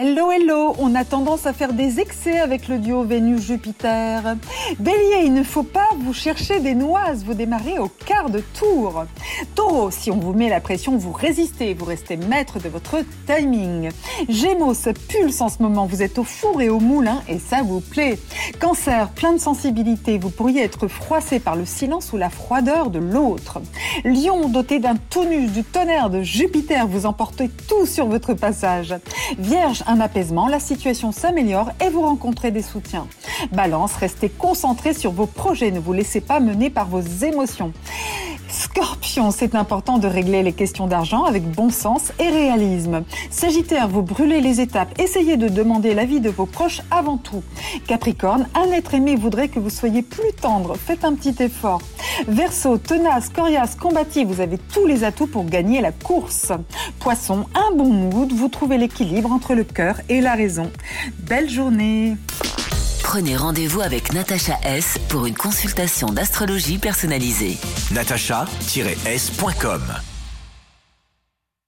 Hello, hello, on a tendance à faire des excès avec le duo Vénus-Jupiter. Bélier, il ne faut pas vous chercher des noises, vous démarrez au quart de tour. Taureau, si on vous met la pression, vous résistez, vous restez maître de votre timing. Gémeaux, ça pulse en ce moment, vous êtes au four et au moulin et ça vous plaît. Cancer, plein de sensibilité, vous pourriez être froissé par le silence ou la froideur de l'autre. Lion, doté d'un tonus, du tonnerre de Jupiter, vous emportez tout sur votre passage. Vierge, un apaisement, la situation s'améliore et vous rencontrez des soutiens. Balance, restez concentré sur vos projets, ne vous laissez pas mener par vos émotions. Scorpion, c'est important de régler les questions d'argent avec bon sens et réalisme. Sagittaire, vous brûlez les étapes, essayez de demander l'avis de vos proches avant tout. Capricorne, un être aimé voudrait que vous soyez plus tendre, faites un petit effort. Verseau, tenace, coriace, combatif, vous avez tous les atouts pour gagner la course. Poisson, un bon mood, vous trouvez l'équilibre entre le cœur et la raison. Belle journée Prenez rendez-vous avec Natacha S pour une consultation d'astrologie personnalisée. natacha-s.com